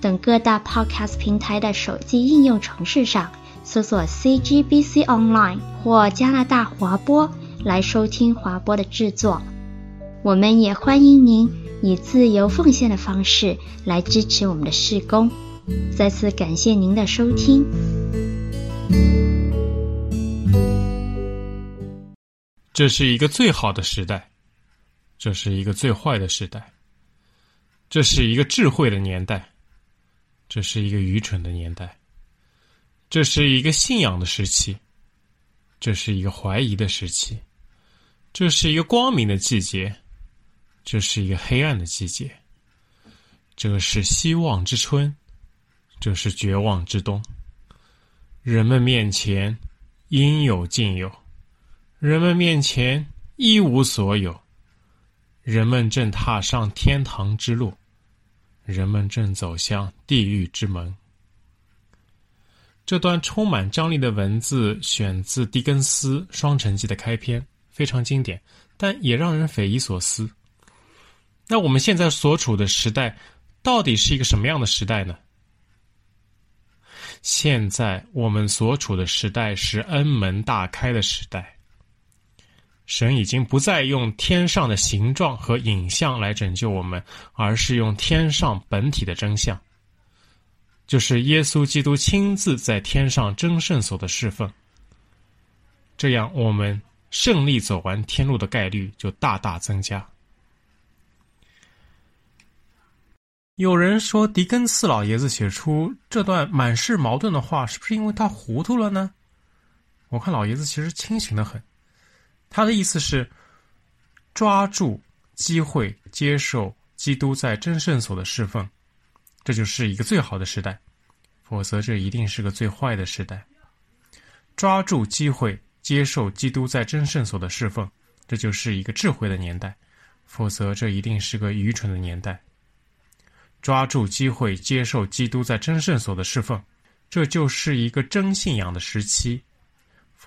等各大 Podcast 平台的手机应用程式上搜索 CGBC Online 或加拿大华播来收听华播的制作。我们也欢迎您以自由奉献的方式来支持我们的事工。再次感谢您的收听。这是一个最好的时代。这是一个最坏的时代，这是一个智慧的年代，这是一个愚蠢的年代，这是一个信仰的时期，这是一个怀疑的时期，这是一个光明的季节，这是一个黑暗的季节，这是希望之春，这是绝望之冬。人们面前应有尽有，人们面前一无所有。人们正踏上天堂之路，人们正走向地狱之门。这段充满张力的文字选自狄更斯《双城记》的开篇，非常经典，但也让人匪夷所思。那我们现在所处的时代，到底是一个什么样的时代呢？现在我们所处的时代是恩门大开的时代。神已经不再用天上的形状和影像来拯救我们，而是用天上本体的真相，就是耶稣基督亲自在天上争胜所的侍奉。这样，我们胜利走完天路的概率就大大增加。有人说，狄更斯老爷子写出这段满是矛盾的话，是不是因为他糊涂了呢？我看老爷子其实清醒的很。他的意思是，抓住机会接受基督在真圣所的侍奉，这就是一个最好的时代；否则，这一定是个最坏的时代。抓住机会接受基督在真圣所的侍奉，这就是一个智慧的年代；否则，这一定是个愚蠢的年代。抓住机会接受基督在真圣所的侍奉，这就是一个真信仰的时期。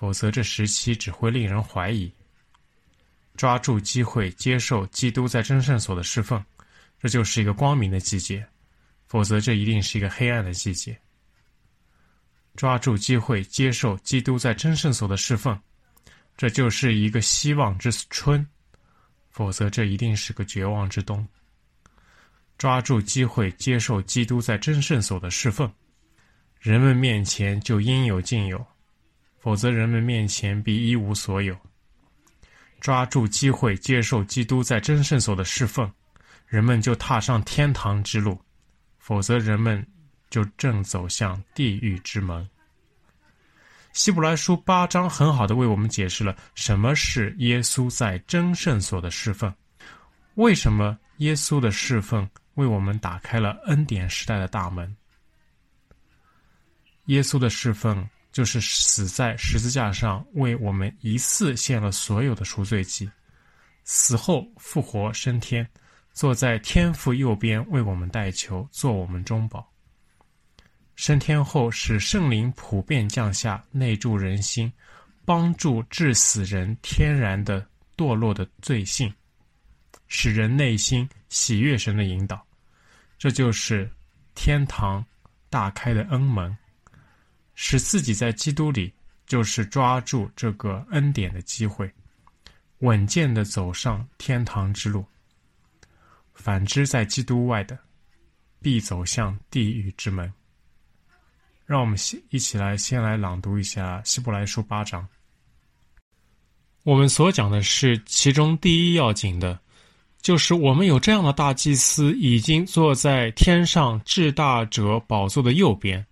否则，这时期只会令人怀疑。抓住机会，接受基督在真圣所的侍奉，这就是一个光明的季节；否则，这一定是一个黑暗的季节。抓住机会，接受基督在真圣所的侍奉，这就是一个希望之春；否则，这一定是个绝望之冬。抓住机会，接受基督在真圣所的侍奉，人们面前就应有尽有。否则，人们面前必一无所有。抓住机会，接受基督在真圣所的侍奉，人们就踏上天堂之路；否则，人们就正走向地狱之门。希伯来书八章很好的为我们解释了什么是耶稣在真圣所的侍奉，为什么耶稣的侍奉为我们打开了恩典时代的大门。耶稣的侍奉。就是死在十字架上，为我们一次献了所有的赎罪祭，死后复活升天，坐在天父右边为我们代求，做我们中保。升天后，使圣灵普遍降下，内住人心，帮助致死人天然的堕落的罪性，使人内心喜悦神的引导。这就是天堂大开的恩门。使自己在基督里，就是抓住这个恩典的机会，稳健的走上天堂之路。反之，在基督外的，必走向地狱之门。让我们先一起来先来朗读一下希伯来书八章。我们所讲的是其中第一要紧的，就是我们有这样的大祭司，已经坐在天上至大者宝座的右边。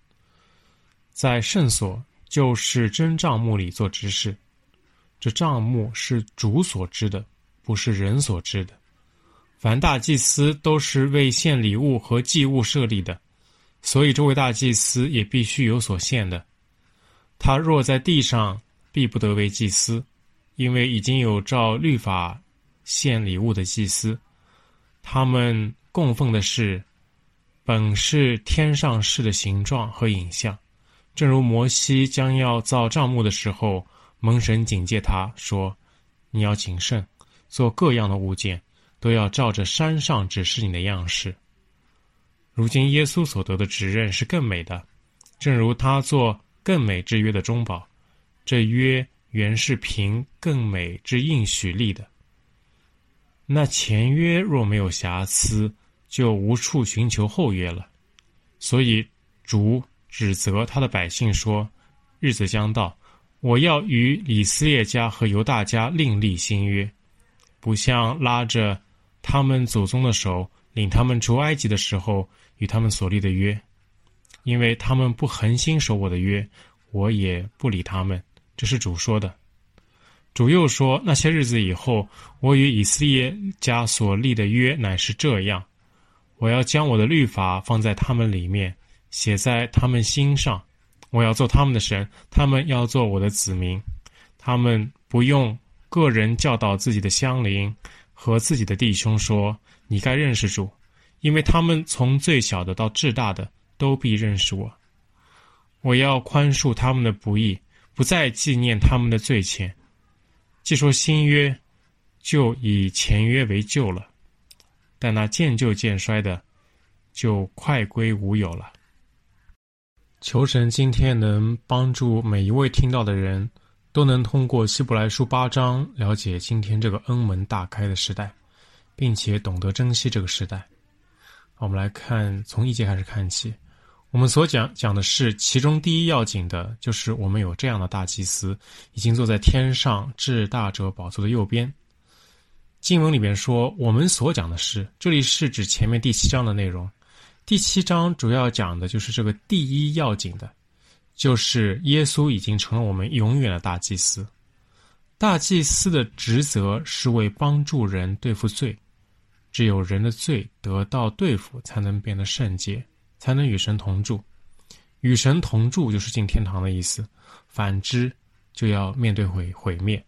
在圣所，就是真帐幕里做执事。这帐幕是主所知的，不是人所知的。凡大祭司都是为献礼物和祭物设立的，所以这位大祭司也必须有所献的。他若在地上，必不得为祭司，因为已经有照律法献礼物的祭司，他们供奉的是本是天上事的形状和影像，正如摩西将要造帐幕的时候，蒙神警戒他说：“你要谨慎，做各样的物件，都要照着山上指示你的样式。”如今耶稣所得的指认是更美的，正如他做更美之约的中保，这约原是凭更美之应许立的。那前约若没有瑕疵，就无处寻求后约了。所以主指责他的百姓说：“日子将到，我要与以色列家和犹大家另立新约，不像拉着他们祖宗的手领他们出埃及的时候。”与他们所立的约，因为他们不恒心守我的约，我也不理他们。这是主说的。主又说：那些日子以后，我与以色列家所立的约乃是这样：我要将我的律法放在他们里面，写在他们心上。我要做他们的神，他们要做我的子民。他们不用个人教导自己的乡邻和自己的弟兄说：你该认识主。因为他们从最小的到至大的都必认识我，我要宽恕他们的不义，不再纪念他们的罪愆。既说新约，就以前约为旧了，但那渐旧渐衰的，就快归无有了。求神今天能帮助每一位听到的人，都能通过希伯来书八章了解今天这个恩门大开的时代，并且懂得珍惜这个时代。我们来看，从一节开始看起。我们所讲讲的是其中第一要紧的，就是我们有这样的大祭司，已经坐在天上至大者宝座的右边。经文里面说，我们所讲的是，这里是指前面第七章的内容。第七章主要讲的就是这个第一要紧的，就是耶稣已经成了我们永远的大祭司。大祭司的职责是为帮助人对付罪。只有人的罪得到对付，才能变得圣洁，才能与神同住。与神同住就是进天堂的意思，反之就要面对毁毁灭。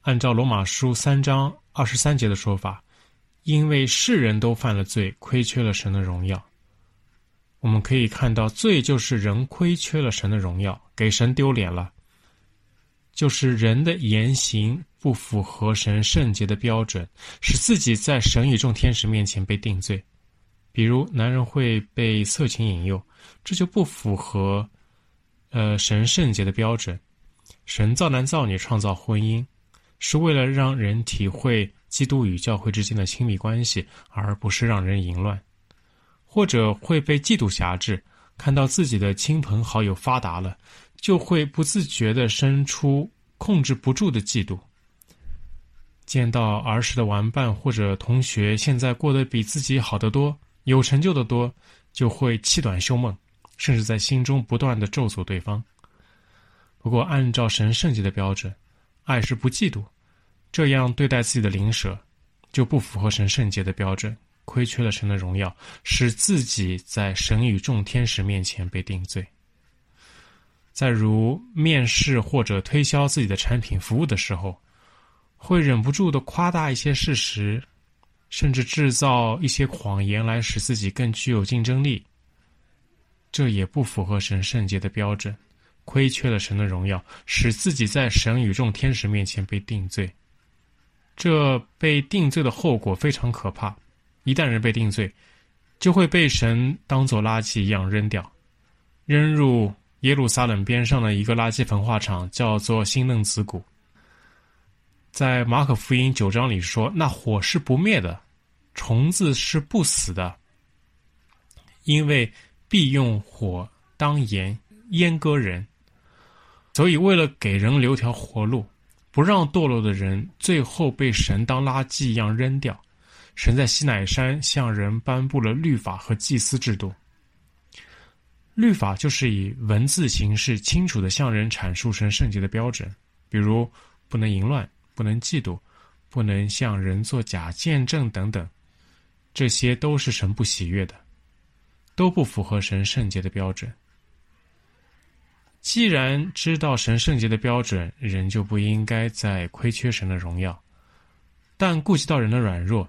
按照罗马书三章二十三节的说法，因为世人都犯了罪，亏缺了神的荣耀。我们可以看到，罪就是人亏缺了神的荣耀，给神丢脸了，就是人的言行。不符合神圣洁的标准，使自己在神与众天使面前被定罪。比如，男人会被色情引诱，这就不符合，呃，神圣洁的标准。神造男造女，创造婚姻，是为了让人体会基督与教会之间的亲密关系，而不是让人淫乱。或者会被嫉妒挟制，看到自己的亲朋好友发达了，就会不自觉地生出控制不住的嫉妒。见到儿时的玩伴或者同学现在过得比自己好得多，有成就的多，就会气短休梦，甚至在心中不断地咒诅对方。不过，按照神圣洁的标准，爱是不嫉妒，这样对待自己的灵舍，就不符合神圣洁的标准，亏缺了神的荣耀，使自己在神与众天使面前被定罪。在如面试或者推销自己的产品服务的时候。会忍不住的夸大一些事实，甚至制造一些谎言来使自己更具有竞争力。这也不符合神圣洁的标准，亏缺了神的荣耀，使自己在神与众天使面前被定罪。这被定罪的后果非常可怕，一旦人被定罪，就会被神当作垃圾一样扔掉，扔入耶路撒冷边上的一个垃圾焚化厂，叫做新嫩子谷。在马可福音九章里说，那火是不灭的，虫子是不死的，因为必用火当盐阉割人。所以，为了给人留条活路，不让堕落的人最后被神当垃圾一样扔掉，神在西乃山向人颁布了律法和祭司制度。律法就是以文字形式清楚地向人阐述神圣洁的标准，比如不能淫乱。不能嫉妒，不能向人做假见证等等，这些都是神不喜悦的。都不符合神圣洁的标准。既然知道神圣洁的标准，人就不应该再亏缺神的荣耀。但顾及到人的软弱，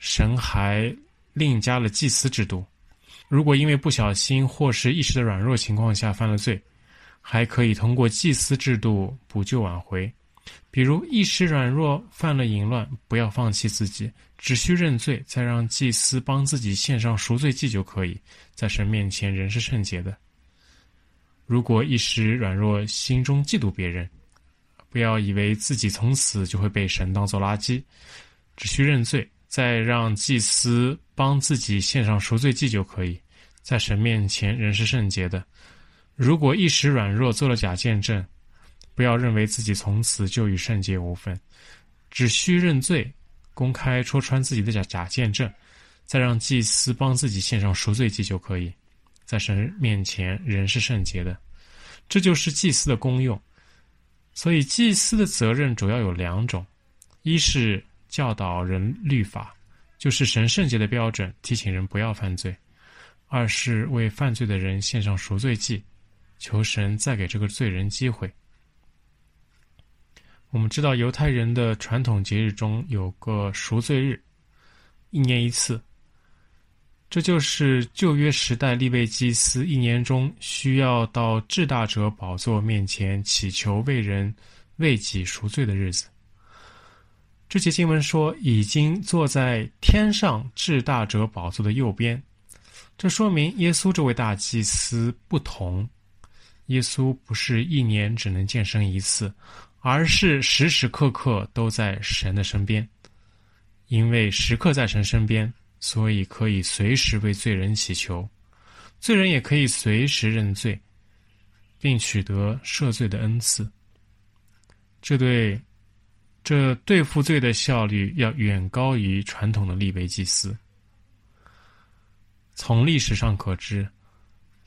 神还另加了祭司制度。如果因为不小心或是一时的软弱情况下犯了罪，还可以通过祭司制度补救挽回。比如一时软弱犯了淫乱，不要放弃自己，只需认罪，再让祭司帮自己献上赎罪祭就可以，在神面前仍是圣洁的。如果一时软弱，心中嫉妒别人，不要以为自己从此就会被神当作垃圾，只需认罪，再让祭司帮自己献上赎罪祭就可以，在神面前人是圣洁的。如果一时软弱做了假见证，不要认为自己从此就与圣洁无分，只需认罪，公开戳穿自己的假假见证，再让祭司帮自己献上赎罪祭就可以。在神面前人是圣洁的，这就是祭司的功用。所以祭司的责任主要有两种：一是教导人律法，就是神圣洁的标准，提醒人不要犯罪；二是为犯罪的人献上赎罪祭，求神再给这个罪人机会。我们知道犹太人的传统节日中有个赎罪日，一年一次。这就是旧约时代利未祭司一年中需要到至大者宝座面前祈求为人为己赎罪的日子。这节经文说，已经坐在天上至大者宝座的右边，这说明耶稣这位大祭司不同。耶稣不是一年只能健身一次，而是时时刻刻都在神的身边，因为时刻在神身边。所以可以随时为罪人祈求，罪人也可以随时认罪，并取得赦罪的恩赐。这对这对付罪的效率要远高于传统的利未祭司。从历史上可知，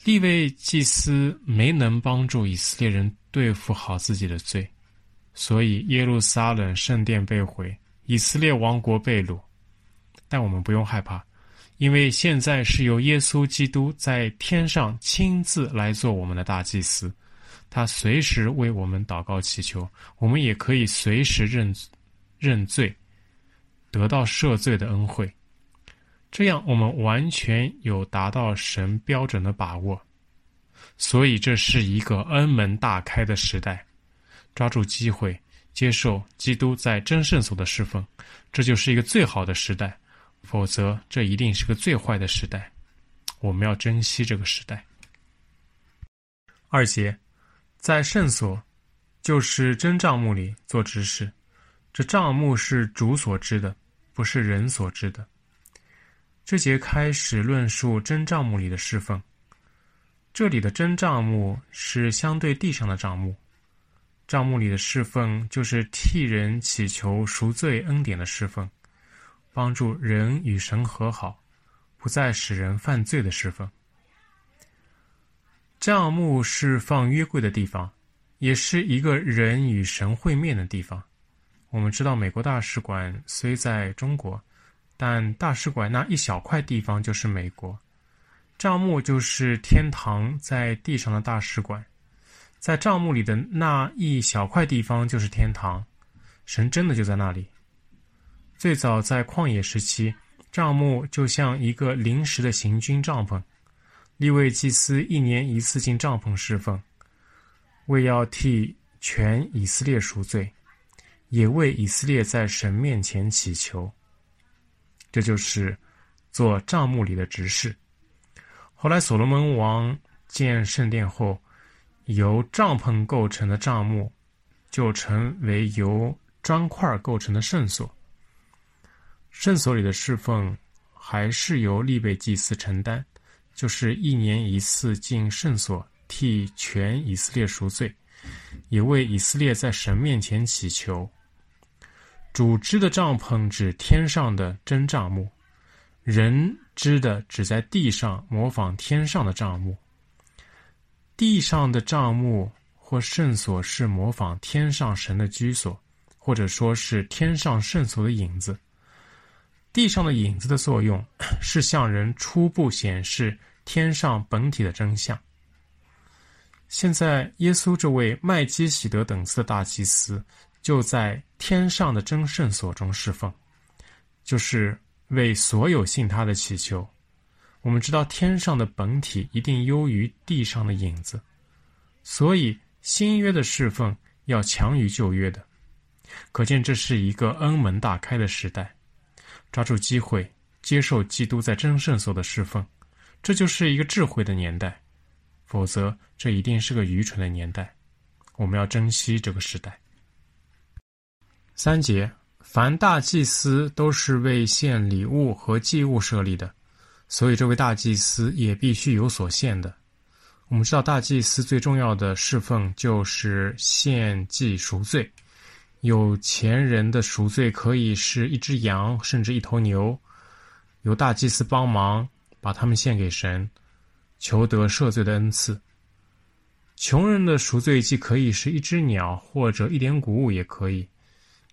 利未祭司没能帮助以色列人对付好自己的罪，所以耶路撒冷圣殿被毁，以色列王国被掳。但我们不用害怕，因为现在是由耶稣基督在天上亲自来做我们的大祭司，他随时为我们祷告祈求，我们也可以随时认认罪，得到赦罪的恩惠。这样我们完全有达到神标准的把握，所以这是一个恩门大开的时代，抓住机会接受基督在真圣所的侍奉，这就是一个最好的时代。否则，这一定是个最坏的时代。我们要珍惜这个时代。二节，在圣所，就是真帐幕里做执事。这帐幕是主所知的，不是人所知的。这节开始论述真帐幕里的侍奉。这里的真帐幕是相对地上的帐幕。帐幕里的侍奉，就是替人祈求赎罪恩典的侍奉。帮助人与神和好，不再使人犯罪的侍奉。帐幕是放约柜的地方，也是一个人与神会面的地方。我们知道，美国大使馆虽在中国，但大使馆那一小块地方就是美国。帐幕就是天堂在地上的大使馆，在帐幕里的那一小块地方就是天堂，神真的就在那里。最早在旷野时期，帐幕就像一个临时的行军帐篷。利未祭司一年一次进帐篷侍奉，为要替全以色列赎罪，也为以色列在神面前祈求。这就是做帐幕里的执事。后来所罗门王建圣殿后，由帐篷构成的帐幕，就成为由砖块构成的圣所。圣所里的侍奉还是由利未祭司承担，就是一年一次进圣所，替全以色列赎罪，也为以色列在神面前祈求。主织的帐篷指天上的真帐幕，人织的只在地上模仿天上的帐幕。地上的帐幕或圣所是模仿天上神的居所，或者说是天上圣所的影子。地上的影子的作用 是向人初步显示天上本体的真相。现在，耶稣这位麦基洗德等次的大祭司，就在天上的真圣所中侍奉，就是为所有信他的祈求。我们知道，天上的本体一定优于地上的影子，所以新约的侍奉要强于旧约的。可见，这是一个恩门大开的时代。抓住机会，接受基督在真圣所的侍奉，这就是一个智慧的年代。否则，这一定是个愚蠢的年代。我们要珍惜这个时代。三节，凡大祭司都是为献礼物和祭物设立的，所以这位大祭司也必须有所献的。我们知道，大祭司最重要的侍奉就是献祭赎罪。有钱人的赎罪可以是一只羊，甚至一头牛，由大祭司帮忙把他们献给神，求得赦罪的恩赐。穷人的赎罪既可以是一只鸟，或者一点谷物也可以，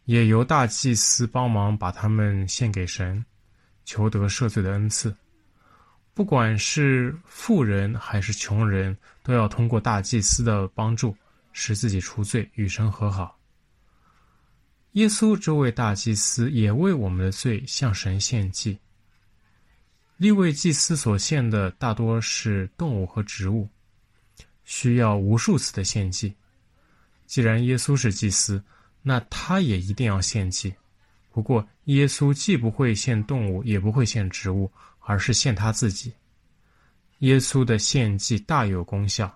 也由大祭司帮忙把他们献给神，求得赦罪的恩赐。不管是富人还是穷人，都要通过大祭司的帮助，使自己除罪，与神和好。耶稣这位大祭司也为我们的罪向神献祭。立位祭司所献的大多是动物和植物，需要无数次的献祭。既然耶稣是祭司，那他也一定要献祭。不过，耶稣既不会献动物，也不会献植物，而是献他自己。耶稣的献祭大有功效，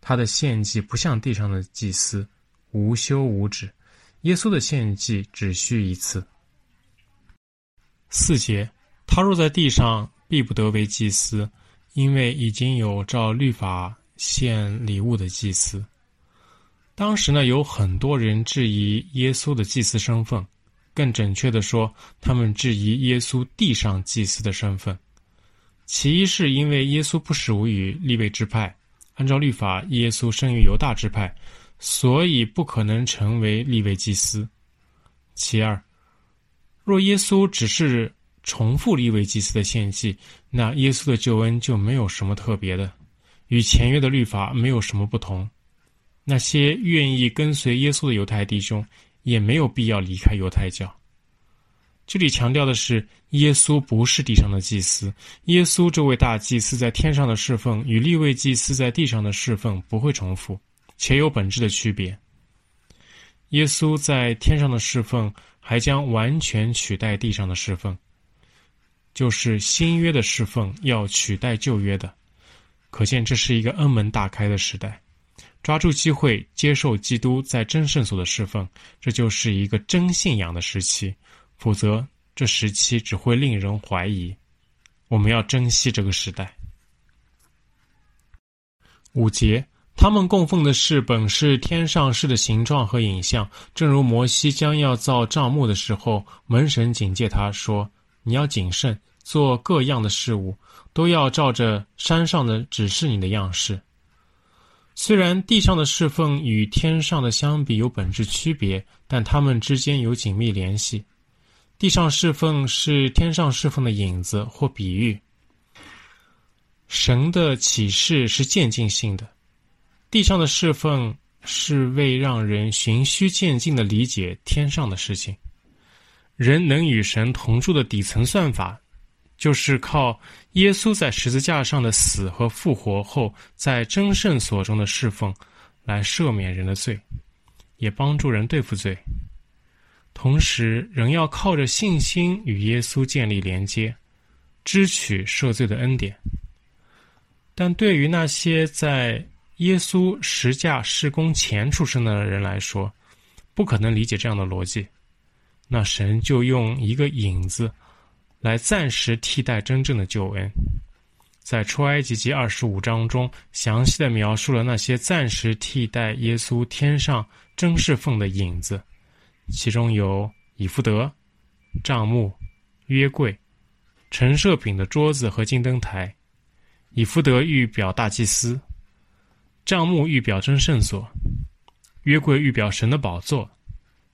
他的献祭不像地上的祭司，无休无止。耶稣的献祭只需一次。四节，他若在地上，必不得为祭司，因为已经有照律法献礼物的祭司。当时呢，有很多人质疑耶稣的祭司身份，更准确地说，他们质疑耶稣地上祭司的身份。其一是因为耶稣不属于利未支派，按照律法，耶稣生于犹大支派。所以不可能成为立位祭司。其二，若耶稣只是重复立位祭司的献祭，那耶稣的救恩就没有什么特别的，与前约的律法没有什么不同。那些愿意跟随耶稣的犹太弟兄也没有必要离开犹太教。这里强调的是，耶稣不是地上的祭司，耶稣这位大祭司在天上的侍奉与立位祭司在地上的侍奉不会重复。且有本质的区别。耶稣在天上的侍奉，还将完全取代地上的侍奉，就是新约的侍奉要取代旧约的。可见这是一个恩门大开的时代。抓住机会接受基督在真圣所的侍奉，这就是一个真信仰的时期。否则，这时期只会令人怀疑。我们要珍惜这个时代。五节。他们供奉的是本是天上事的形状和影像，正如摩西将要造帐幕的时候，门神警戒他说：“你要谨慎，做各样的事物，都要照着山上的指示你的样式。”虽然地上的侍奉与天上的相比有本质区别，但他们之间有紧密联系。地上侍奉是天上侍奉的影子或比喻。神的启示是渐进性的。地上的侍奉是为让人循序渐进的理解天上的事情。人能与神同住的底层算法，就是靠耶稣在十字架上的死和复活后，在真圣所中的侍奉，来赦免人的罪，也帮助人对付罪。同时，人要靠着信心与耶稣建立连接，支取赦罪的恩典。但对于那些在耶稣十架施工前出生的人来说，不可能理解这样的逻辑。那神就用一个影子来暂时替代真正的救恩。在出埃及记二十五章中，详细的描述了那些暂时替代耶稣天上真侍奉的影子，其中有以弗得、帐幕、约柜、陈设饼的桌子和金灯台。以弗得预表大祭司。帐幕预表真圣所，约柜预表神的宝座，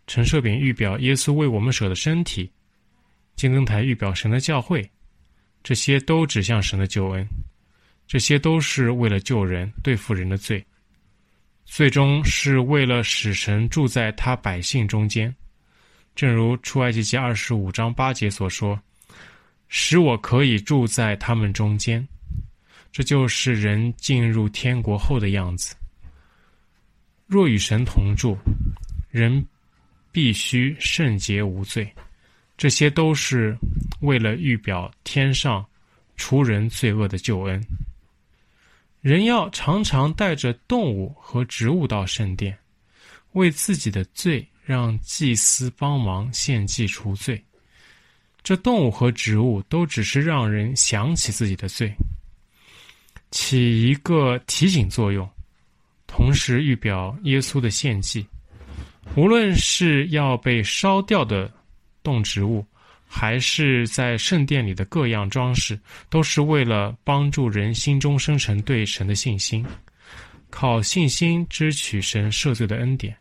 陈设饼预表耶稣为我们舍的身体，金灯台预表神的教会，这些都指向神的救恩。这些都是为了救人、对付人的罪，最终是为了使神住在他百姓中间。正如出埃及记二十五章八节所说：“使我可以住在他们中间。”这就是人进入天国后的样子。若与神同住，人必须圣洁无罪。这些都是为了预表天上除人罪恶的救恩。人要常常带着动物和植物到圣殿，为自己的罪让祭司帮忙献祭除罪。这动物和植物都只是让人想起自己的罪，起一个提醒作用，同时预表耶稣的献祭。无论是要被烧掉的动植物，还是在圣殿里的各样装饰，都是为了帮助人心中生成对神的信心，靠信心支取神赦罪的恩典。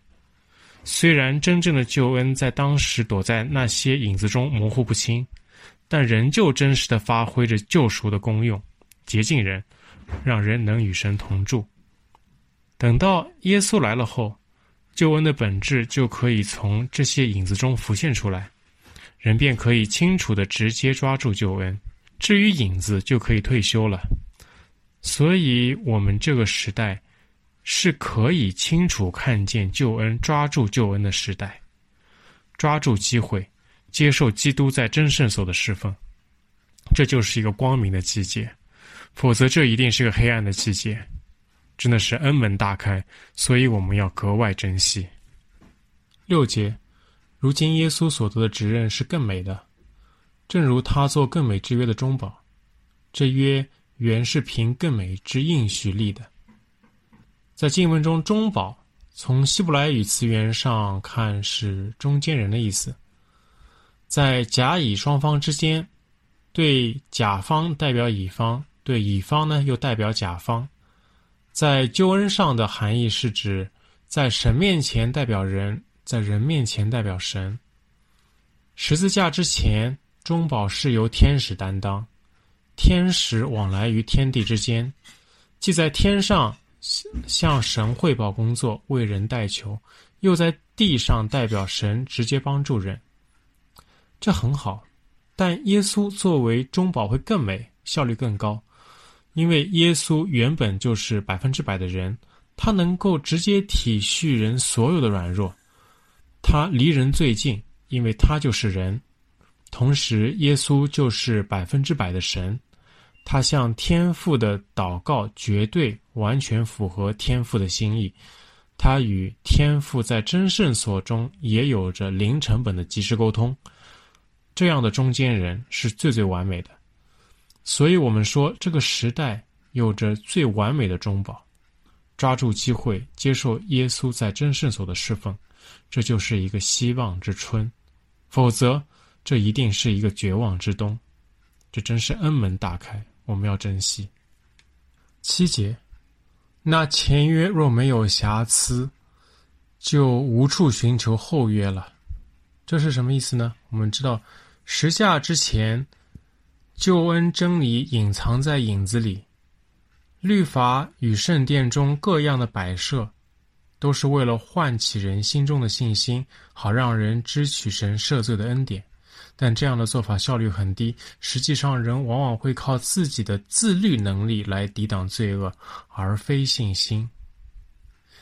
虽然真正的救恩在当时躲在那些影子中模糊不清，但仍旧真实地发挥着救赎的功用，洁净人，让人能与神同住。等到耶稣来了后，救恩的本质就可以从这些影子中浮现出来。人便可以清楚地直接抓住救恩，至于影子就可以退休了。所以，我们这个时代是可以清楚看见救恩、抓住救恩的时代，抓住机会，接受基督在真圣所的侍奉，这就是一个光明的季节。否则，这一定是个黑暗的季节。真的是恩门大开，所以我们要格外珍惜。六节。如今耶稣所得的职任是更美的，正如他做更美之约的中保，这约原是凭更美之应许立的。在经文中，中保从希伯来语词源上看是中间人的意思，在甲乙双方之间，对甲方代表乙方，对乙方呢又代表甲方，在救恩上的含义是指在神面前代表人。在人面前代表神。十字架之前，中保是由天使担当，天使往来于天地之间，既在天上向向神汇报工作，为人代求，又在地上代表神直接帮助人。这很好，但耶稣作为中保会更美，效率更高，因为耶稣原本就是百分之百的人，他能够直接体恤人所有的软弱。他离人最近，因为他就是人。同时，耶稣就是百分之百的神。他向天父的祷告绝对完全符合天父的心意。他与天父在真圣所中也有着零成本的即时沟通。这样的中间人是最最完美的。所以我们说，这个时代有着最完美的中保。抓住机会，接受耶稣在真圣所的侍奉。这就是一个希望之春，否则这一定是一个绝望之冬。这真是恩门大开，我们要珍惜。七节，那前约若没有瑕疵，就无处寻求后约了。这是什么意思呢？我们知道，十架之前，救恩真理隐藏在影子里，律法与圣殿中各样的摆设。都是为了唤起人心中的信心，好让人支取神赦罪的恩典。但这样的做法效率很低，实际上人往往会靠自己的自律能力来抵挡罪恶，而非信心。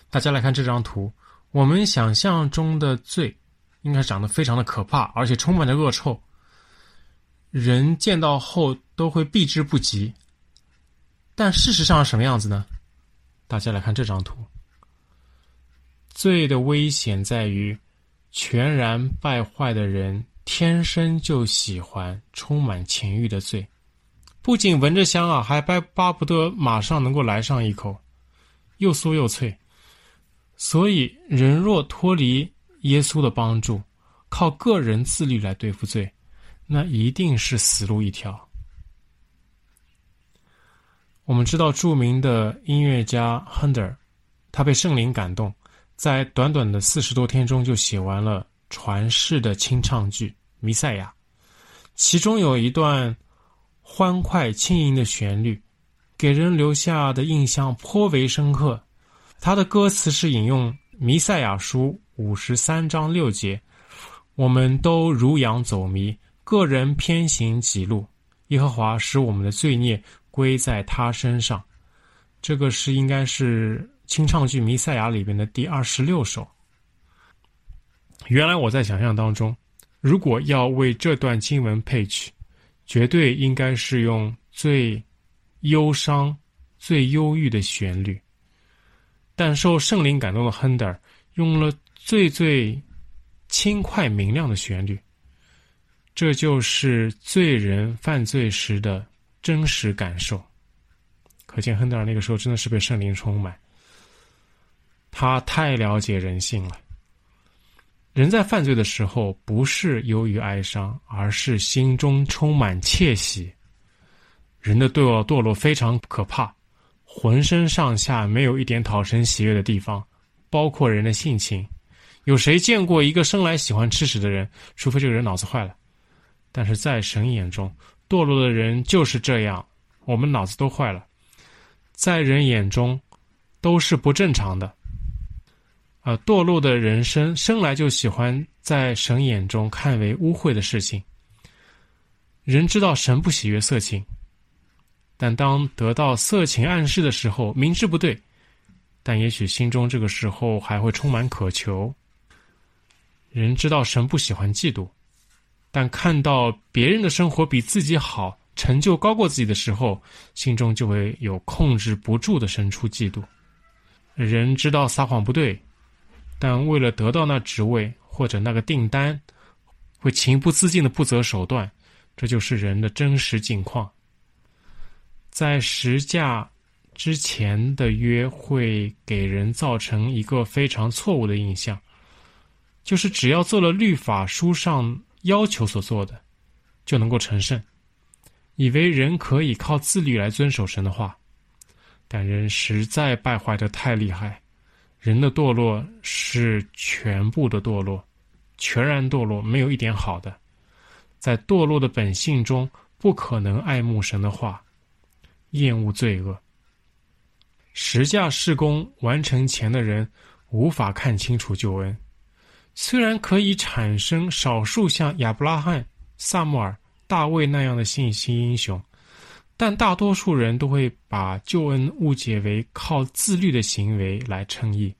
大家来看这张图，我们想象中的罪应该长得非常的可怕，而且充满着恶臭，人见到后都会避之不及。但事实上是什么样子呢？大家来看这张图。罪的危险在于，全然败坏的人天生就喜欢充满情欲的罪，不仅闻着香啊，还巴巴不得马上能够来上一口，又酥又脆。所以，人若脱离耶稣的帮助，靠个人自律来对付罪，那一定是死路一条。我们知道著名的音乐家亨德尔他被圣灵感动。在短短的四十多天中，就写完了传世的清唱剧《弥赛亚》，其中有一段欢快轻盈的旋律，给人留下的印象颇为深刻。他的歌词是引用弥赛亚书五十三章六节：“我们都如羊走迷，个人偏行己路。耶和华使我们的罪孽归在他身上。”这个是应该是清唱剧《弥赛亚》里边的第二十六首。原来我在想象当中，如果要为这段经文配曲，绝对应该是用最忧伤、最忧郁的旋律。但受圣灵感动的亨德尔用了最最轻快明亮的旋律。这就是罪人犯罪时的真实感受。可见亨德尔那个时候真的是被圣灵充满，他太了解人性了。人在犯罪的时候，不是忧郁哀伤，而是心中充满窃喜。人的堕落堕落非常可怕，浑身上下没有一点讨神喜悦的地方，包括人的性情。有谁见过一个生来喜欢吃屎的人？除非这个人脑子坏了。但是在神眼中，堕落的人就是这样，我们脑子都坏了。在人眼中，都是不正常的。啊，堕落的人生生来就喜欢在神眼中看为污秽的事情。人知道神不喜悦色情，但当得到色情暗示的时候，明知不对，但也许心中这个时候还会充满渴求。人知道神不喜欢嫉妒，但看到别人的生活比自己好，成就高过自己的时候，心中就会有控制不住的生出嫉妒。人知道撒谎不对，但为了得到那职位或者那个订单，会情不自禁的不择手段。这就是人的真实境况。在十架之前的约会给人造成一个非常错误的印象，就是只要做了律法书上要求所做的，就能够成圣。以为人可以靠自律来遵守神的话，但人实在败坏的太厉害。人的堕落是全部的堕落，全然堕落，没有一点好的。在堕落的本性中，不可能爱慕神的话，厌恶罪恶。十架事工完成前的人无法看清楚救恩，虽然可以产生少数像亚伯拉罕、撒母耳。大卫那样的信心英雄，但大多数人都会把救恩误解为靠自律的行为来称义，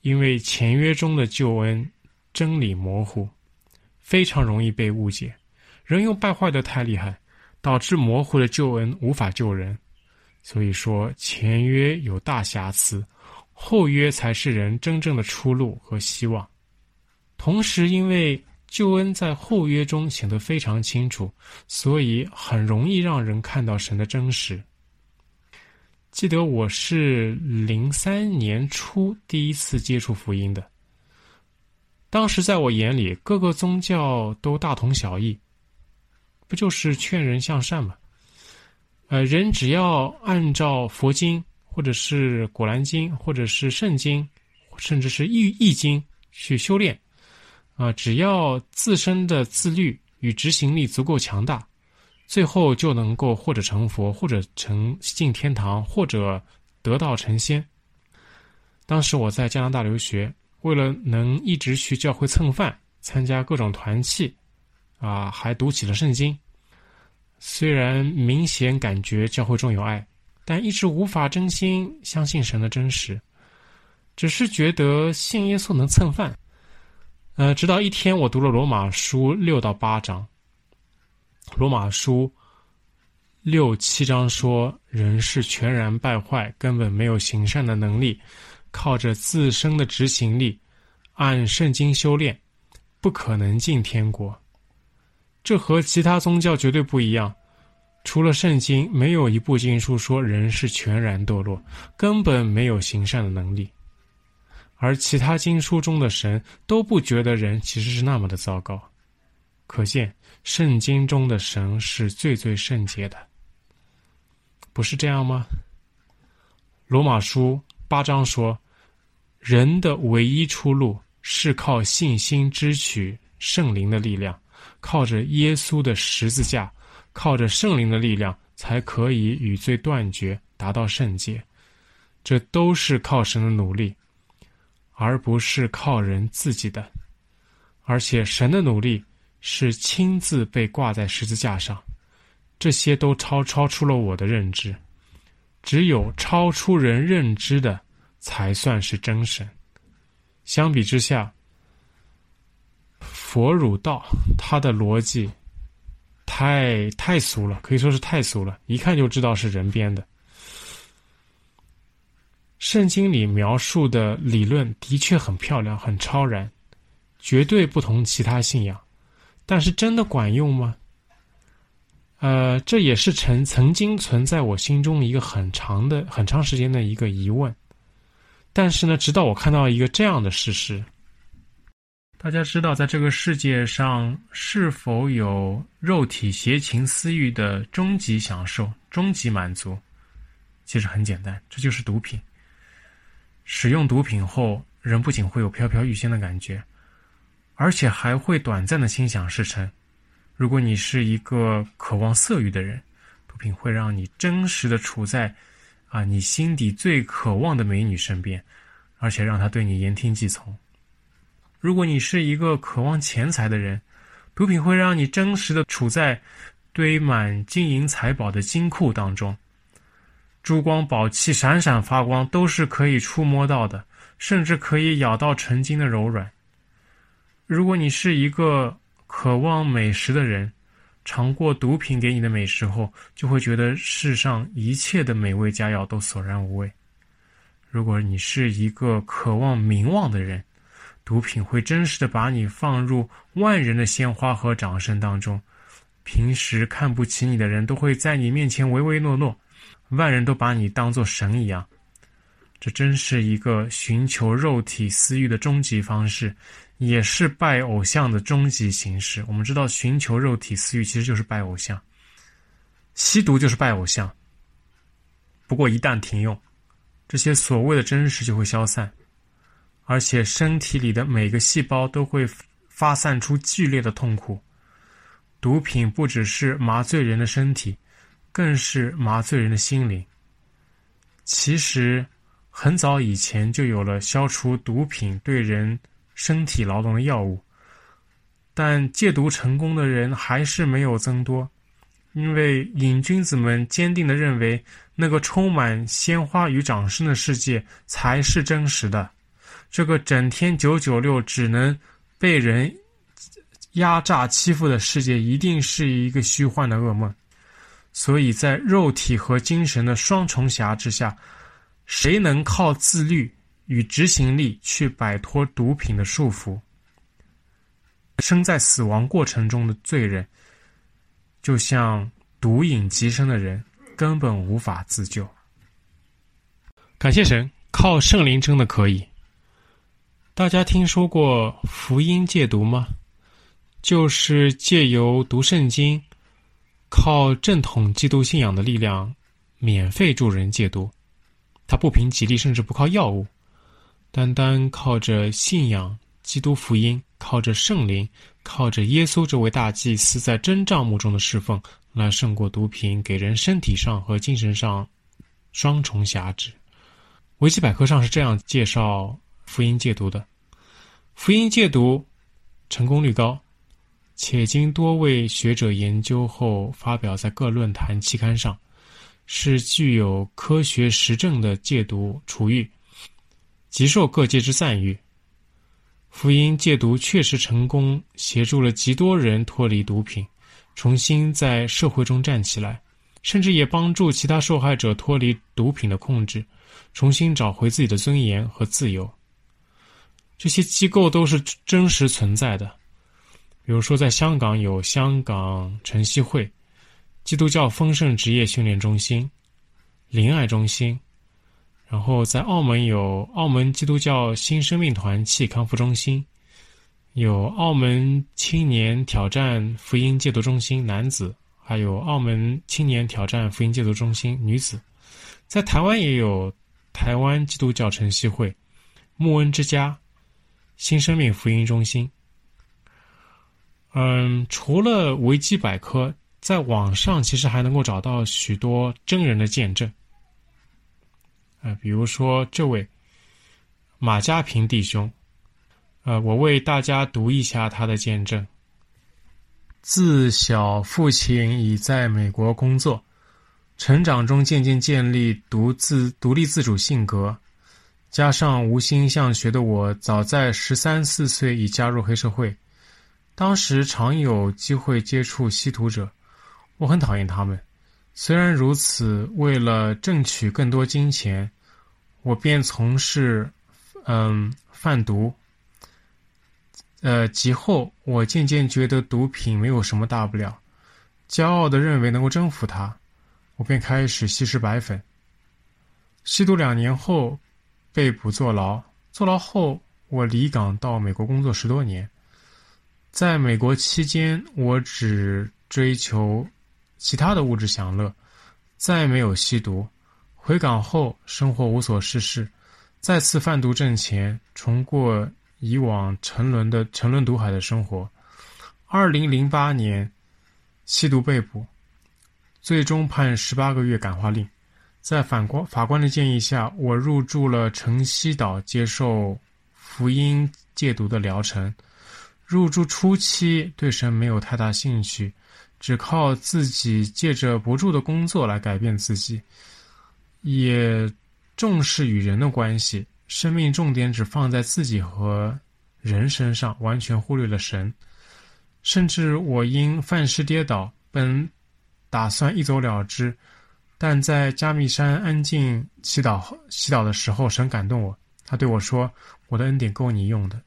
因为前约中的救恩真理模糊，非常容易被误解。人又败坏得太厉害，导致模糊的救恩无法救人。所以说前约有大瑕疵，后约才是人真正的出路和希望。同时，因为救恩在后约中显得非常清楚，所以很容易让人看到神的真实。记得我是零三年初第一次接触福音的，当时在我眼里，各个宗教都大同小异，不就是劝人向善吗？呃，人只要按照佛经，或者是古兰经，或者是圣经，甚至是易易经去修炼。啊，只要自身的自律与执行力足够强大，最后就能够或者成佛，或者成进天堂，或者得道成仙。当时我在加拿大留学，为了能一直去教会蹭饭，参加各种团契，啊，还读起了圣经。虽然明显感觉教会中有爱，但一直无法真心相信神的真实，只是觉得信耶稣能蹭饭。呃，直到一天，我读了罗马书六到八章。罗马书六七章说，人是全然败坏，根本没有行善的能力，靠着自身的执行力，按圣经修炼，不可能进天国。这和其他宗教绝对不一样。除了圣经，没有一部经书说人是全然堕落，根本没有行善的能力。而其他经书中的神都不觉得人其实是那么的糟糕，可见圣经中的神是最最圣洁的，不是这样吗？罗马书八章说，人的唯一出路是靠信心支取圣灵的力量，靠着耶稣的十字架，靠着圣灵的力量才可以与罪断绝，达到圣洁。这都是靠神的努力，而不是靠人自己的。而且神的努力是亲自被挂在十字架上，这些都超超出了我的认知。只有超出人认知的，才算是真神。相比之下，佛儒道他的逻辑太太俗了，可以说是太俗了，一看就知道是人编的。圣经里描述的理论的确很漂亮，很超然，绝对不同其他信仰，但是真的管用吗？呃，这也是曾曾经存在我心中一个很长的、很长时间的一个疑问。但是呢，直到我看到一个这样的事实，大家知道，在这个世界上是否有肉体邪情私欲的终极享受、终极满足？其实很简单，这就是毒品。使用毒品后，人不仅会有飘飘欲仙的感觉，而且还会短暂的心想事成。如果你是一个渴望色欲的人，毒品会让你真实的处在啊你心底最渴望的美女身边，而且让她对你言听计从。如果你是一个渴望钱财的人，毒品会让你真实的处在堆满金银财宝的金库当中。珠光宝气闪闪发光，都是可以触摸到的，甚至可以咬到纯金的柔软。如果你是一个渴望美食的人，尝过毒品给你的美食后，就会觉得世上一切的美味佳肴都索然无味。如果你是一个渴望名望的人，毒品会真实的把你放入万人的鲜花和掌声当中，平时看不起你的人都会在你面前唯唯诺诺。万人都把你当做神一样，这真是一个寻求肉体私欲的终极方式，也是拜偶像的终极形式。我们知道，寻求肉体私欲其实就是拜偶像，吸毒就是拜偶像。不过一旦停用，这些所谓的真实就会消散，而且身体里的每个细胞都会发散出剧烈的痛苦。毒品不只是麻醉人的身体。更是麻醉人的心灵。其实，很早以前就有了消除毒品对人身体劳动的药物，但戒毒成功的人还是没有增多，因为瘾君子们坚定地认为，那个充满鲜花与掌声的世界才是真实的，这个整天九九六只能被人压榨欺负的世界，一定是一个虚幻的噩梦。所以在肉体和精神的双重辖制下，谁能靠自律与执行力去摆脱毒品的束缚？身在死亡过程中的罪人，就像毒瘾极深的人，根本无法自救。感谢神，靠圣灵真的可以。大家听说过福音戒毒吗？就是借由读圣经。靠正统基督信仰的力量，免费助人戒毒。他不凭己力，甚至不靠药物，单单靠着信仰基督福音，靠着圣灵，靠着耶稣这位大祭司在真帐幕中的侍奉，来胜过毒品给人身体上和精神上双重辖制。维基百科上是这样介绍福音戒毒的：福音戒毒成功率高。且经多位学者研究后发表在各论坛期刊上，是具有科学实证的戒毒除愈，极受各界之赞誉。福音戒毒确实成功，协助了极多人脱离毒品，重新在社会中站起来，甚至也帮助其他受害者脱离毒品的控制，重新找回自己的尊严和自由。这些机构都是真实存在的。比如说，在香港有香港晨曦会、基督教丰盛职业训练中心、灵爱中心，然后在澳门有澳门基督教新生命团契康复中心，有澳门青年挑战福音戒毒中心男子，还有澳门青年挑战福音戒毒中心女子，在台湾也有台湾基督教晨曦会、牧恩之家、新生命福音中心。嗯，除了维基百科，在网上其实还能够找到许多真人的见证，呃，比如说这位马家平弟兄，呃，我为大家读一下他的见证。自小父亲已在美国工作，成长中渐渐建立独自独立自主性格，加上无心向学的我，早在十三四岁已加入黑社会，当时常有机会接触吸毒者。我很讨厌他们，虽然如此，为了挣取更多金钱，我便从事嗯贩毒。呃，及后我渐渐觉得毒品没有什么大不了，骄傲地认为能够征服它，我便开始吸食白粉。吸毒两年后被捕坐牢，坐牢后我离港到美国工作十多年，在美国期间，我只追求。其他的物质享乐，再没有吸毒。回港后，生活无所事事，再次贩毒挣钱，重过以往沉沦的沉沦毒海的生活。二零零八年，吸毒被捕，最终判十八个月感化令。在法官法官的建议下，我入住了城西岛接受福音戒毒的疗程。入住初期，对神没有太大兴趣。只靠自己借着不住的工作来改变自己，也重视与人的关系，生命重点只放在自己和人身上，完全忽略了神。甚至我因犯事跌倒，本打算一走了之，但在加密山安静祈祷祈祷的时候，神感动我，他对我说：“我的恩典够你用的，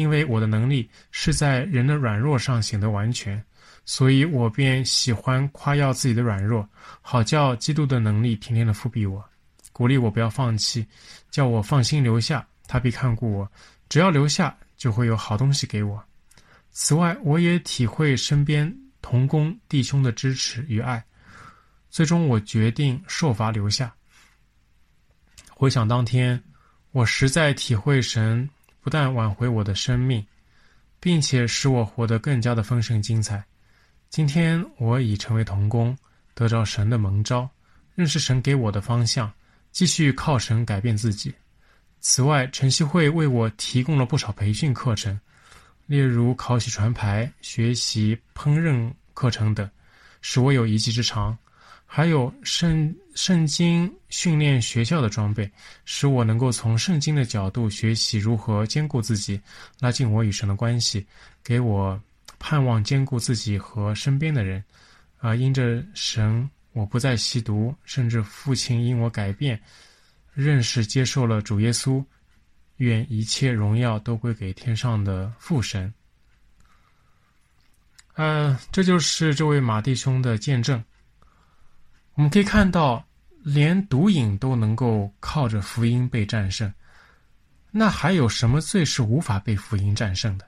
因为我的能力是在人的软弱上显得完全。”所以我便喜欢夸耀自己的软弱，好叫基督的能力天天的覆庇我，鼓励我不要放弃，叫我放心留下，他必看顾我。只要留下，就会有好东西给我。此外，我也体会身边同工弟兄的支持与爱。最终，我决定受罚留下。回想当天，我实在体会神但挽回我的生命，并且使我活得更加的丰盛精彩。今天我已成为童工，得着神的蒙召，认识神给我的方向，继续靠神改变自己。此外，晨曦会为我提供了不少培训课程，例如考洗传牌、学习烹饪课程等，使我有一技之长；还有圣圣经训练学校的装备，使我能够从圣经的角度学习如何兼顾自己，拉近我与神的关系，给我。盼望兼顾自己和身边的人，啊，因着神，我不再吸毒，甚至父亲因我改变，认识接受了主耶稣，愿一切荣耀都归给天上的父神。呃，这就是这位马弟兄的见证。我们可以看到，连毒瘾都能够靠着福音被战胜，那还有什么罪是无法被福音战胜的？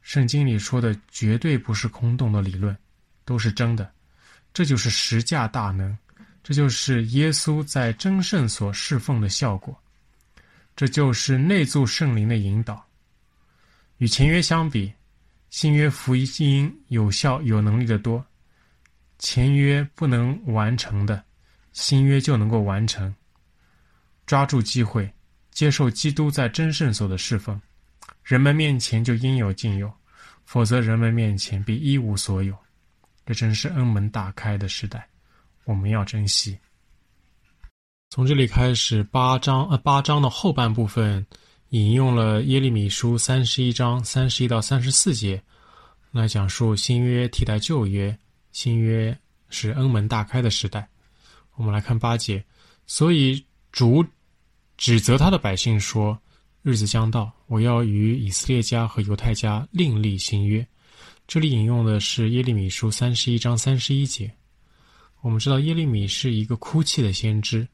圣经里说的绝对不是空洞的理论，都是真的。这就是十架大能，这就是耶稣在真圣所侍奉的效果，这就是内住圣灵的引导。与前约相比，新约福音有效有能力的多。前约不能完成的，新约就能够完成。抓住机会，接受基督在真圣所的侍奉。人们面前就应有尽有，否则人们面前必一无所有。这真是恩门大开的时代，我们要珍惜。从这里开始，八章呃八章的后半部分引用了耶利米书三十一章三十一到三十四节，来讲述新约替代旧约，新约是恩门大开的时代。我们来看八节，所以主指责他的百姓说。日子将到，我要与以色列家和犹太家另立新约。这里引用的是耶利米书三十一章三十一节。我们知道耶利米是一个哭泣的先知，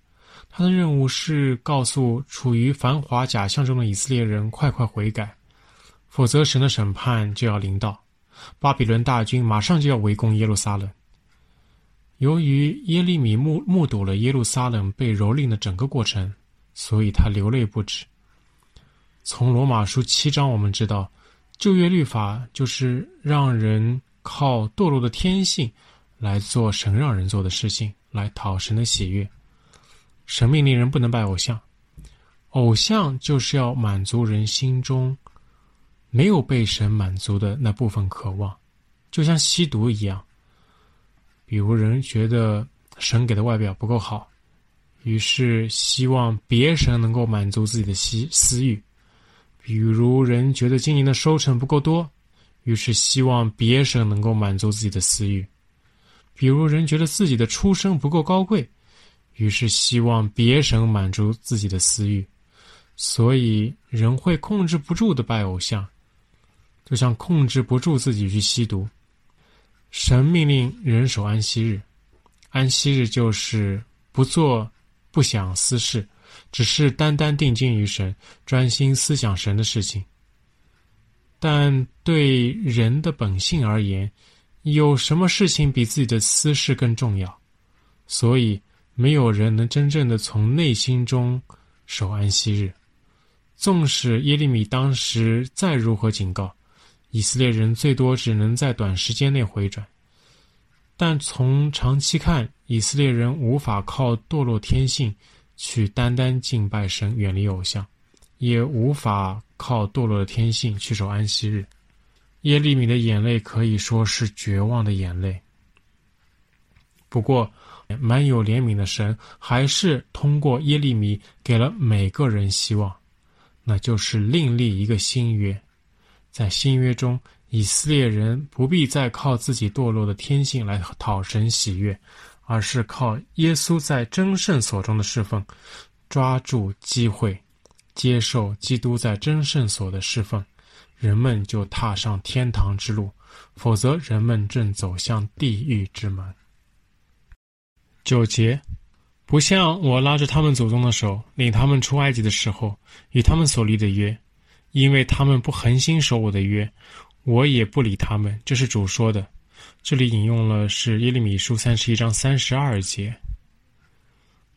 他的任务是告诉处于繁华假象中的以色列人快快悔改，否则神的审判就要临到，巴比伦大军马上就要围攻耶路撒冷。由于耶利米目目睹了耶路撒冷被蹂躏的整个过程，所以他流泪不止。从罗马书七章，我们知道，旧约律法就是让人靠堕落的天性来做神让人做的事情，来讨神的喜悦。神命令人不能拜偶像，偶像就是要满足人心中没有被神满足的那部分渴望，就像吸毒一样。比如人觉得神给的外表不够好，于是希望别神能够满足自己的私私欲；比如人觉得今年的收成不够多，于是希望别神能够满足自己的私欲；比如人觉得自己的出身不够高贵。于是希望别神满足自己的私欲，所以人会控制不住的拜偶像，就像控制不住自己去吸毒。神命令人守安息日，安息日就是不做、不想私事，只是单单定睛于神，专心思想神的事情。但对人的本性而言，有什么事情比自己的私事更重要？所以。没有人能真正的从内心中守安息日，纵使耶利米当时再如何警告，以色列人最多只能在短时间内回转。但从长期看，以色列人无法靠堕落天性去单单敬拜神、远离偶像，也无法靠堕落的天性去守安息日。耶利米的眼泪可以说是绝望的眼泪。不过，满有怜悯的神还是通过耶利米给了每个人希望，那就是另立一个新约。在新约中，以色列人不必再靠自己堕落的天性来讨神喜悦，而是靠耶稣在争圣所中的侍奉，抓住机会，接受基督在争圣所的侍奉，人们就踏上天堂之路；否则，人们正走向地狱之门。九节，不像我拉着他们祖宗的手，领他们出埃及的时候，与他们所立的约，因为他们不恒心守我的约，我也不理他们。这是主说的。这里引用了是耶利米书三十一章三十二节。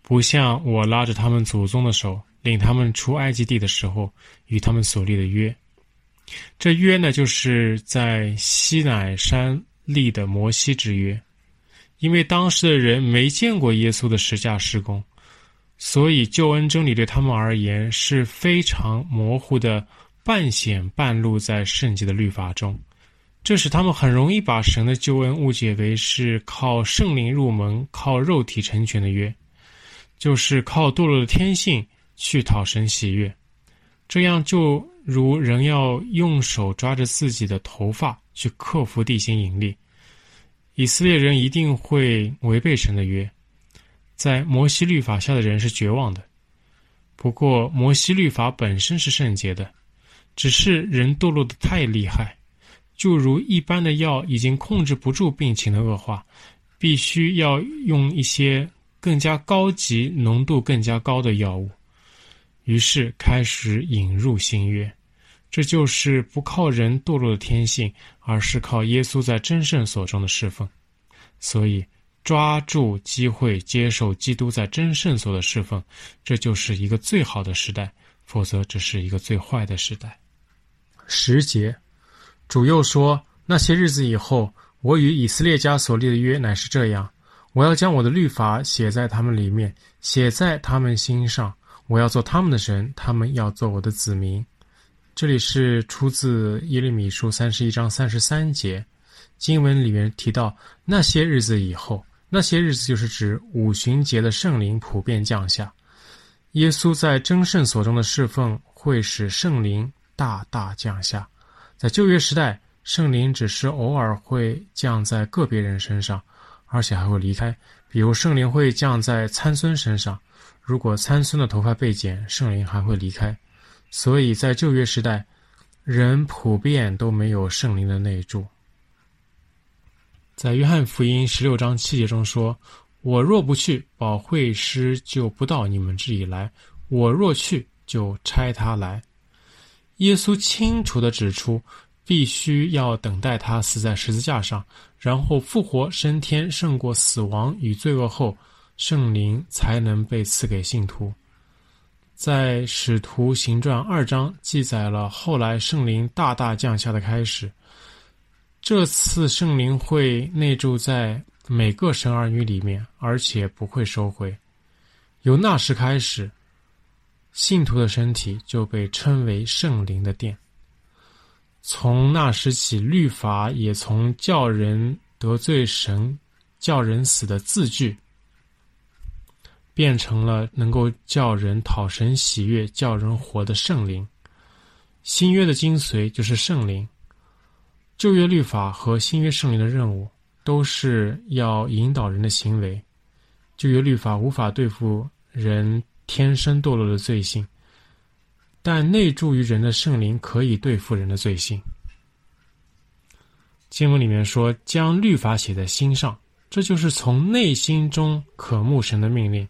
不像我拉着他们祖宗的手，领他们出埃及地的时候，与他们所立的约。这约呢，就是在西乃山立的摩西之约。因为当时的人没见过耶稣的十架施工，所以救恩真理对他们而言是非常模糊的，半显半露在圣洁的律法中，这使他们很容易把神的救恩误解为是靠圣灵入门、靠肉体成全的约，就是靠堕落的天性去讨神喜悦。这样就如人要用手抓着自己的头发去克服地心引力。以色列人一定会违背神的约，在摩西律法下的人是绝望的。不过，摩西律法本身是圣洁的，只是人堕落的太厉害，就如一般的药已经控制不住病情的恶化，必须要用一些更加高级、浓度更加高的药物，于是开始引入新约。这就是不靠人堕落的天性，而是靠耶稣在真圣所中的侍奉。所以，抓住机会接受基督在真圣所的侍奉，这就是一个最好的时代；否则，这是一个最坏的时代。十节，主又说：那些日子以后，我与以色列家所立的约乃是这样：我要将我的律法写在他们里面，写在他们心上。我要做他们的神，他们要做我的子民。这里是出自耶利米书三十一章三十三节，经文里面提到那些日子以后，那些日子就是指五旬节的圣灵普遍降下。耶稣在争圣所中的侍奉会使圣灵大大降下。在旧约时代，圣灵只是偶尔会降在个别人身上，而且还会离开。比如圣灵会降在参孙身上，如果参孙的头发被剪，圣灵还会离开。所以在旧约时代，人普遍都没有圣灵的内住。在约翰福音十六章七节中说：“我若不去，保惠师就不到你们这里来；我若去，就差他来。”耶稣清楚地指出，必须要等待他死在十字架上，然后复活升天，胜过死亡与罪恶后，圣灵才能被赐给信徒。在《使徒行传》二章记载了后来圣灵大大降下的开始。这次圣灵会内住在每个神儿女里面，而且不会收回。由那时开始，信徒的身体就被称为圣灵的殿。从那时起，律法也从叫人得罪神、叫人死的字句，变成了能够叫人讨神喜悦、叫人活的圣灵。新约的精髓就是圣灵。旧约律法和新约圣灵的任务都是要引导人的行为。旧约律法无法对付人天生堕落的罪性，但内住于人的圣灵可以对付人的罪性。经文里面说：“将律法写在心上”，这就是从内心中渴慕神的命令。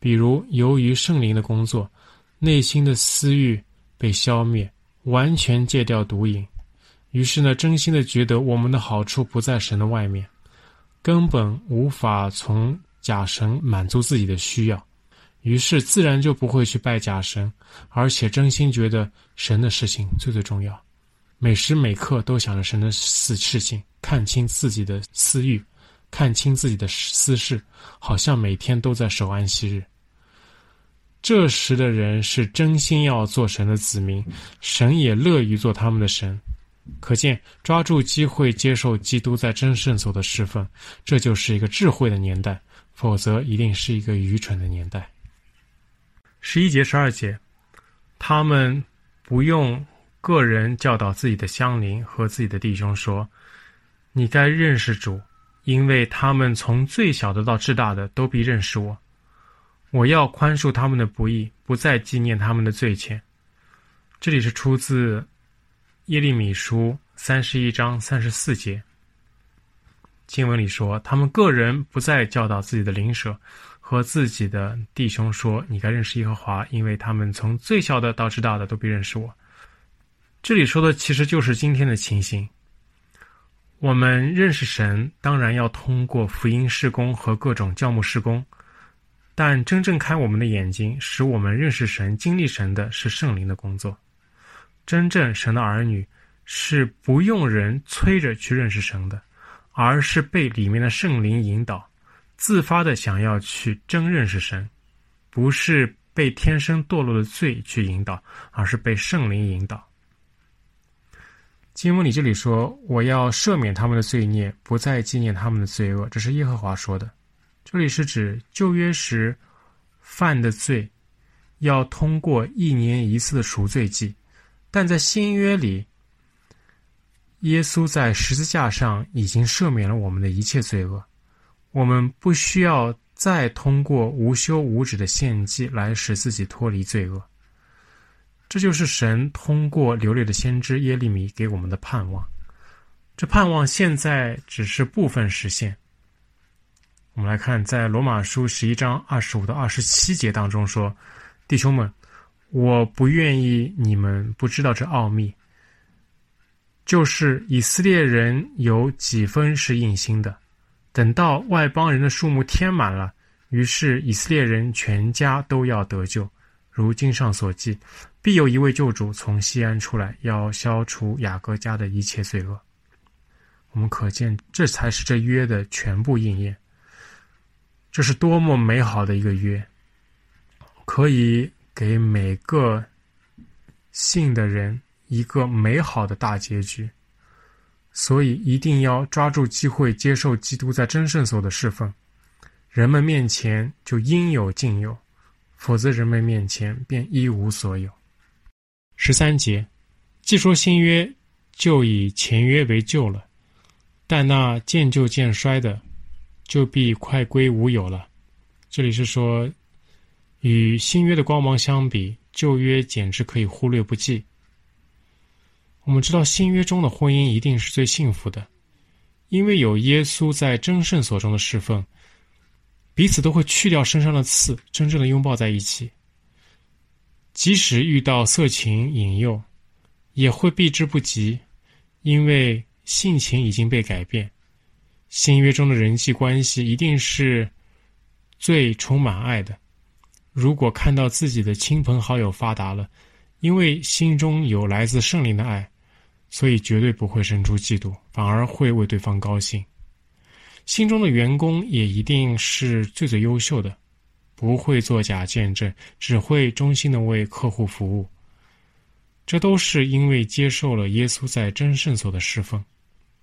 比如，由于圣灵的工作，内心的私欲被消灭，完全戒掉毒瘾。于是呢，真心的觉得我们的好处不在神的外面，根本无法从假神满足自己的需要，于是自然就不会去拜假神，而且真心觉得神的事情最最重要，每时每刻都想着神的事事情，看清自己的私欲，看清自己的私事，好像每天都在守安息日。这时的人是真心要做神的子民，神也乐于做他们的神。可见，抓住机会接受基督在真圣所的侍奉，这就是一个智慧的年代；否则，一定是一个愚蠢的年代。十一节、十二节，他们不用个人教导自己的乡邻和自己的弟兄说：“你该认识主，因为他们从最小的到至大的都必认识我。我要宽恕他们的不义，不再纪念他们的罪愆。”这里是出自。耶利米书三十一章三十四节，经文里说：“他们个人不再教导自己的邻舍和自己的弟兄说，你该认识耶和华，因为他们从最小的到最大的都必认识我。”这里说的其实就是今天的情形。我们认识神，当然要通过福音事工和各种教牧事工，但真正开我们的眼睛，使我们认识神、经历神的是圣灵的工作。真正神的儿女是不用人催着去认识神的，而是被里面的圣灵引导，自发的想要去真认识神，不是被天生堕落的罪去引导，而是被圣灵引导。经文里这里说：“我要赦免他们的罪孽，不再纪念他们的罪恶。”这是耶和华说的。这里是指旧约时犯的罪，要通过一年一次的赎罪祭。但在新约里，耶稣在十字架上已经赦免了我们的一切罪恶，我们不需要再通过无休无止的献祭来使自己脱离罪恶。这就是神通过流泪的先知耶利米给我们的盼望。这盼望现在只是部分实现。我们来看，在罗马书十一章二十五到二十七节当中说：“弟兄们。”我不愿意你们不知道这奥秘，就是以色列人有几分是硬心的，等到外邦人的数目填满了，于是以色列人全家都要得救。如经上所记，必有一位救主从西安出来，要消除雅各家的一切罪恶。我们可见，这才是这约的全部应验。这是多么美好的一个约，可以。给每个信的人一个美好的大结局，所以一定要抓住机会接受基督在真圣所的侍奉。人们面前就应有尽有，否则人们面前便一无所有。十三节，既说新约就以前约为旧了，但那渐旧渐衰的，就必快归无有了。这里是说。与新约的光芒相比，旧约简直可以忽略不计。我们知道新约中的婚姻一定是最幸福的，因为有耶稣在真圣所中的侍奉，彼此都会去掉身上的刺，真正的拥抱在一起。即使遇到色情引诱，也会避之不及，因为性情已经被改变。新约中的人际关系一定是最充满爱的。如果看到自己的亲朋好友发达了，因为心中有来自圣灵的爱，所以绝对不会生出嫉妒，反而会为对方高兴。心中的员工也一定是最最优秀的，不会作假见证，只会忠心的为客户服务。这都是因为接受了耶稣在真圣所的侍奉。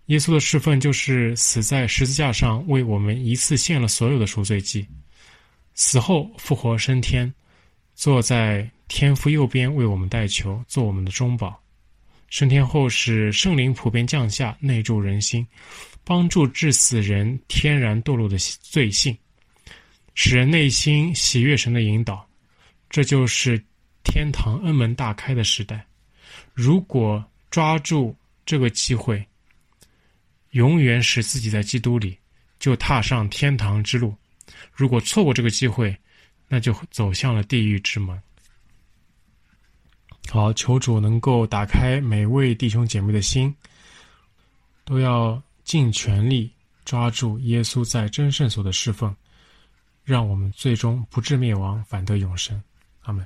耶稣的侍奉就是死在十字架上，为我们一次献了所有的赎罪祭，死后复活升天，坐在天父右边为我们代求，做我们的中保。升天后使圣灵普遍降下，内住人心，帮助致死人天然堕落的罪性，使人内心喜悦神的引导。这就是天堂恩门大开的时代。如果抓住这个机会，永远使自己在基督里，就踏上天堂之路；如果错过这个机会，那就走向了地狱之门。好，求主能够打开每位弟兄姐妹的心，都要尽全力抓住耶稣在真圣所的侍奉，让我们最终不至灭亡，反得永生。阿门。